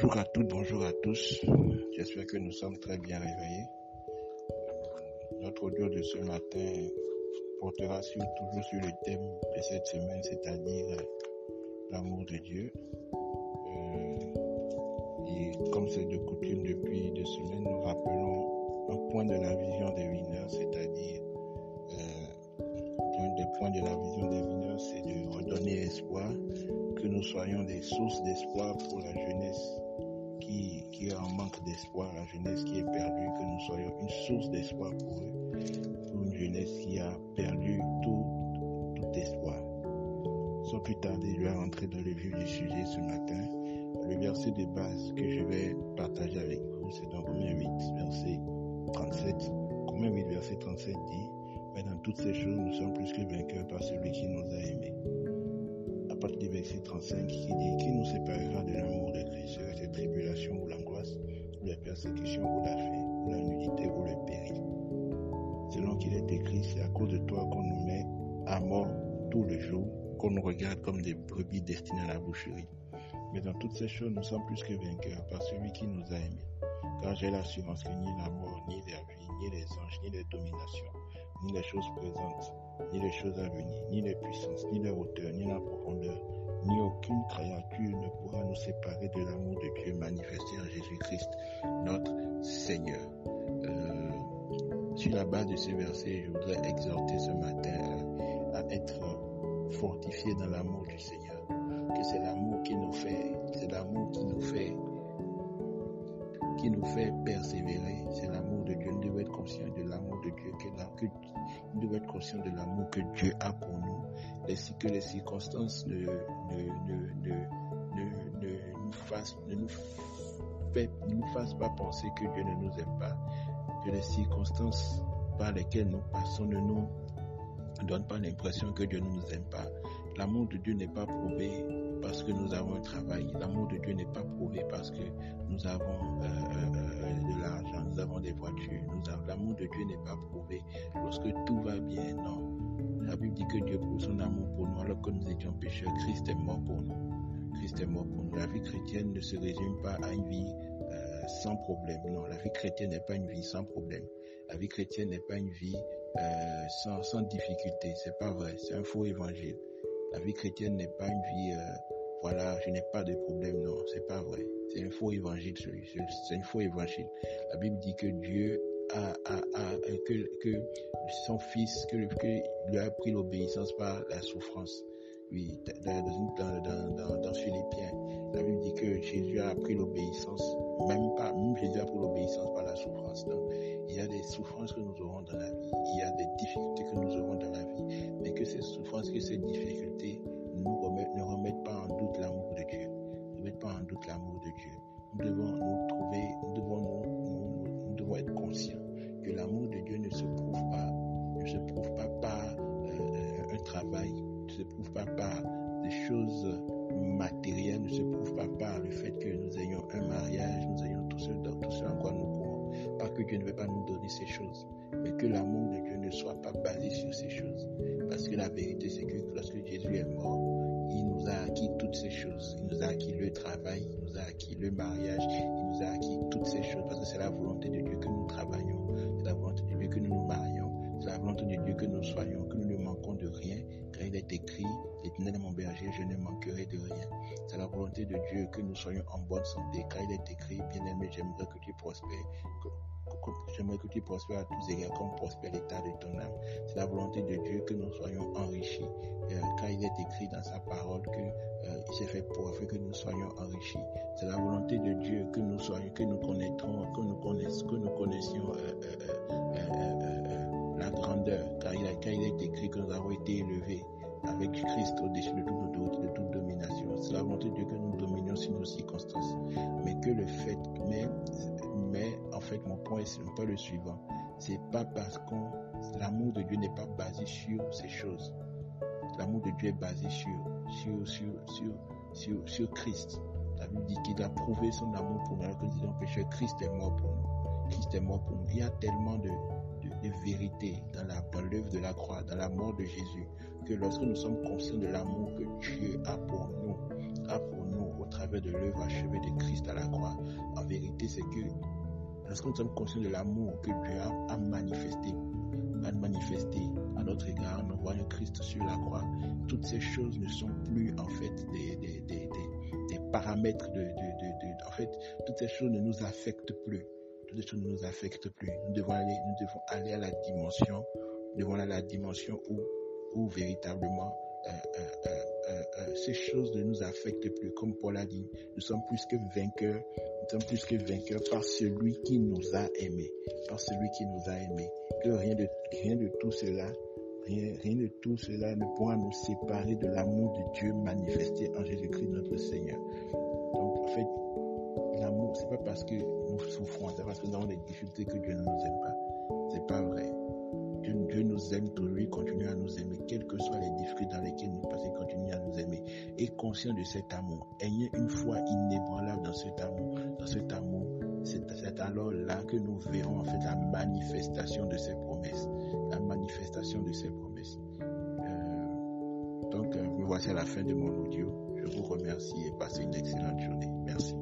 Bonjour à toutes, bonjour à tous. J'espère que nous sommes très bien réveillés. Notre audio de ce matin portera toujours sur le thème de cette semaine, c'est-à-dire l'amour de Dieu. Euh, et comme c'est de coutume depuis deux semaines, nous rappelons un point de la vision des winners, c'est-à-dire euh, un des points de la vision des winners, c'est de redonner espoir, nous soyons des sources d'espoir pour la jeunesse qui, qui est en manque d'espoir, la jeunesse qui est perdue, que nous soyons une source d'espoir pour eux, une jeunesse qui a perdu tout, tout espoir. Sans plus tarder, je vais rentrer dans le vif du sujet ce matin. Le verset de base que je vais partager avec vous, c'est dans Romains 8, verset 37. Romains 8, verset 37 dit, mais dans toutes ces choses, nous sommes plus que qui nous séparera de l'amour de Christ Serait cette tribulation ou l'angoisse, ou la persécution, ou la faim, ou la nudité, ou le péril Selon qu'il est écrit, c'est à cause de toi qu'on nous met à mort tout le jour, qu'on nous regarde comme des brebis destinées à la boucherie. Mais dans toutes ces choses, nous sommes plus que vainqueurs par celui qui nous a aimés. Car j'ai l'assurance que ni la mort, ni la vie, ni les anges, ni les dominations, ni les choses présentes, ni les choses à venir, ni les puissances, ni la hauteur, ni la profondeur, ni aucune créature ne pourra nous séparer de l'amour de Dieu manifesté en Jésus-Christ, notre Seigneur. Euh, sur la base de ces versets, je voudrais exhorter ce matin à, être fortifié dans l'amour du Seigneur. Que c'est l'amour qui nous fait, c'est l'amour qui nous fait, qui nous fait persévérer. C'est l'amour de Dieu. Nous devons être conscients de l'amour de Dieu, nous devons être conscients de l'amour que Dieu a pour nous, ainsi que les circonstances ne, ne, ne, ne, ne nous fassent, ne nous fait, nous fassent pas penser que Dieu ne nous aime pas, que les circonstances par lesquelles nous passons ne nous donnent pas l'impression que Dieu ne nous aime pas. L'amour de Dieu n'est pas prouvé parce que nous avons un travail. L'amour de Dieu n'est pas prouvé parce que nous avons euh, euh, de l'argent, nous avons des voitures. L'amour de Dieu n'est pas prouvé lorsque tout va bien. Non. La Bible dit que Dieu prouve son amour pour nous alors que nous étions pécheurs. Christ est mort pour nous. Christ est mort pour nous. La vie chrétienne ne se résume pas à une vie euh, sans problème. Non, la vie chrétienne n'est pas une vie sans problème. La vie chrétienne n'est pas une vie euh, sans, sans difficulté. C'est pas vrai. C'est un faux évangile. La vie chrétienne n'est pas une vie, euh, voilà, je n'ai pas de problème. Non, c'est pas vrai. C'est un faux évangile, c'est un faux évangile. La Bible dit que Dieu a que, son fils, que, lui a pris l'obéissance par la souffrance. Oui, dans, dans, dans, dans, Philippiens, la Bible dit que Jésus a pris l'obéissance, même pas, même Jésus a pris l'obéissance par la souffrance. Donc, il y a des souffrances que nous aurons dans la vie, il y a des difficultés que nous aurons dans la vie, mais que ces souffrances, que ces difficultés nous ne remettent pas en doute l'amour de Dieu, ne remettent pas en doute l'amour de Dieu. Nous devons nous se prouve pas par des choses matérielles, ne se prouve pas par le fait que nous ayons un mariage, nous ayons tout ce, tout en quoi nous croyons. Pas que Dieu ne veut pas nous donner ces choses, mais que l'amour de Dieu ne soit pas basé sur ces choses. Parce que la vérité, c'est que lorsque Jésus est mort, il nous a acquis toutes ces choses. Il nous a acquis le travail, il nous a acquis le mariage, il nous a acquis toutes ces choses. Parce que c'est la volonté de Dieu que nous travaillons, c'est la volonté de Dieu que nous nous marions, c'est la volonté de Dieu que nous soyons, que nous ne manquons de rien. Car il est écrit, l'éternel est mon berger, je ne manquerai de rien. C'est la volonté de Dieu que nous soyons en bonne santé. Car il est écrit, bien aimé, j'aimerais que tu prospères. J'aimerais que tu prospères à tous égards comme prospère l'état de ton âme. C'est la volonté de Dieu que nous soyons enrichis. Euh, car il est écrit dans sa parole que euh, il s'est fait pour afin que nous soyons enrichis. C'est la volonté de Dieu que nous soyons, que nous connaîtrons, que nous connaissions, que nous connaissions euh, Il, est écrit que nous avons été élevés avec Christ au-dessus de toute de toute domination. C'est la volonté de Dieu que nous dominions sur nos circonstances. Mais que le fait, mais, mais en fait, mon point, c'est pas le suivant. C'est pas parce qu'on, l'amour de Dieu n'est pas basé sur ces choses. L'amour de Dieu est basé sur, sur, sur, sur, sur, sur Christ. La Bible dit qu'il a prouvé son amour pour nous alors que nous. Christ est mort pour nous. Christ est mort pour nous. Il y a tellement de, de de vérité dans l'œuvre de la croix, dans la mort de Jésus, que lorsque nous sommes conscients de l'amour que Dieu a pour nous, a pour nous au travers de l'œuvre achevée de Christ à la croix, en vérité, c'est que lorsque nous sommes conscients de l'amour que Dieu a, a manifesté à notre égard en envoyant Christ sur la croix, toutes ces choses ne sont plus en fait des, des, des, paramètres de, de, de, En fait, toutes ces choses ne nous affectent plus. Toutes ces choses ne nous affectent plus. Nous devons aller, nous devons aller à la dimension, nous devons aller à la dimension où, où véritablement euh, euh, euh, ces choses ne nous affectent plus. Comme Paul a dit, nous sommes plus que vainqueurs. Nous sommes plus que vainqueurs par celui qui nous a aimés. Par celui qui nous a aimés. Que rien de, rien de tout cela Rien, de tout cela ne pourra nous séparer de l'amour de Dieu manifesté en Jésus-Christ notre Seigneur. Donc, en fait, l'amour, c'est pas parce que parce que nous avons des difficultés que Dieu ne nous aime pas. C'est pas vrai. Dieu, nous aime toujours, il continue à nous aimer, quelles que soient les difficultés dans lesquelles nous passons, continue à nous aimer. Et conscient de cet amour, ayez une foi inébranlable dans cet amour, dans cet amour, c'est alors là que nous verrons en fait la manifestation de ses promesses la manifestation de ses promesses. Euh, donc, euh, me voici à la fin de mon audio. Je vous remercie et passez une excellente journée. Merci.